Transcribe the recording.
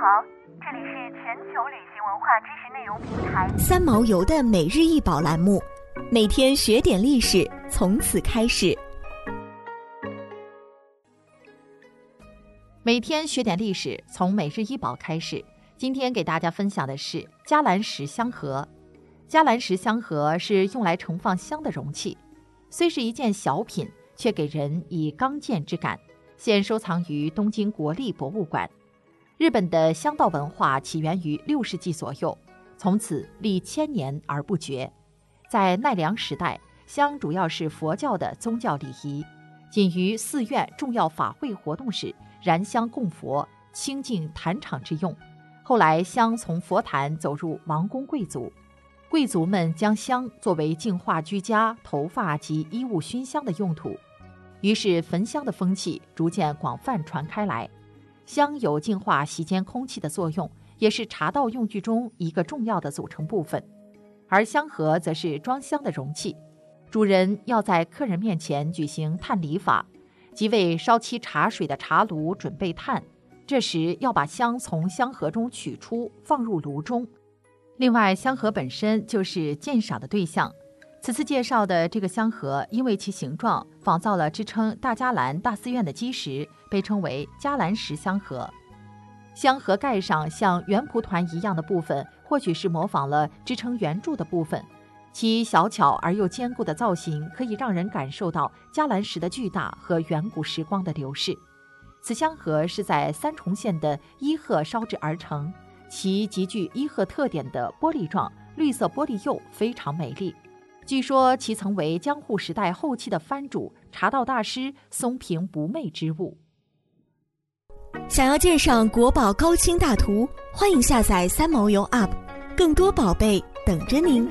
好，这里是全球旅行文化知识内容平台三毛游的每日一宝栏目，每天学点历史，从此开始。每天学点历史，从每日一宝开始。今天给大家分享的是加兰石香盒。加兰石香盒是用来盛放香的容器，虽是一件小品，却给人以刚健之感。现收藏于东京国立博物馆。日本的香道文化起源于六世纪左右，从此历千年而不绝。在奈良时代，香主要是佛教的宗教礼仪，仅于寺院重要法会活动时燃香供佛、清净坛场之用。后来，香从佛坛走入王公贵族，贵族们将香作为净化居家、头发及衣物熏香的用途。于是，焚香的风气逐渐广泛传开来。香有净化席间空气的作用，也是茶道用具中一个重要的组成部分。而香盒则是装香的容器，主人要在客人面前举行炭礼法，即为烧沏茶水的茶炉准备炭。这时要把香从香盒中取出，放入炉中。另外，香盒本身就是鉴赏的对象。此次介绍的这个香盒，因为其形状仿造了支撑大迦兰大寺院的基石，被称为迦兰石香盒。香盒盖上像圆蒲团一样的部分，或许是模仿了支撑圆柱的部分。其小巧而又坚固的造型，可以让人感受到迦兰石的巨大和远古时光的流逝。此香盒是在三重县的伊贺烧制而成，其极具伊贺特点的玻璃状绿色玻璃釉非常美丽。据说其曾为江户时代后期的藩主茶道大师松平不昧之物。想要鉴赏国宝高清大图，欢迎下载三毛游 App，更多宝贝等着您。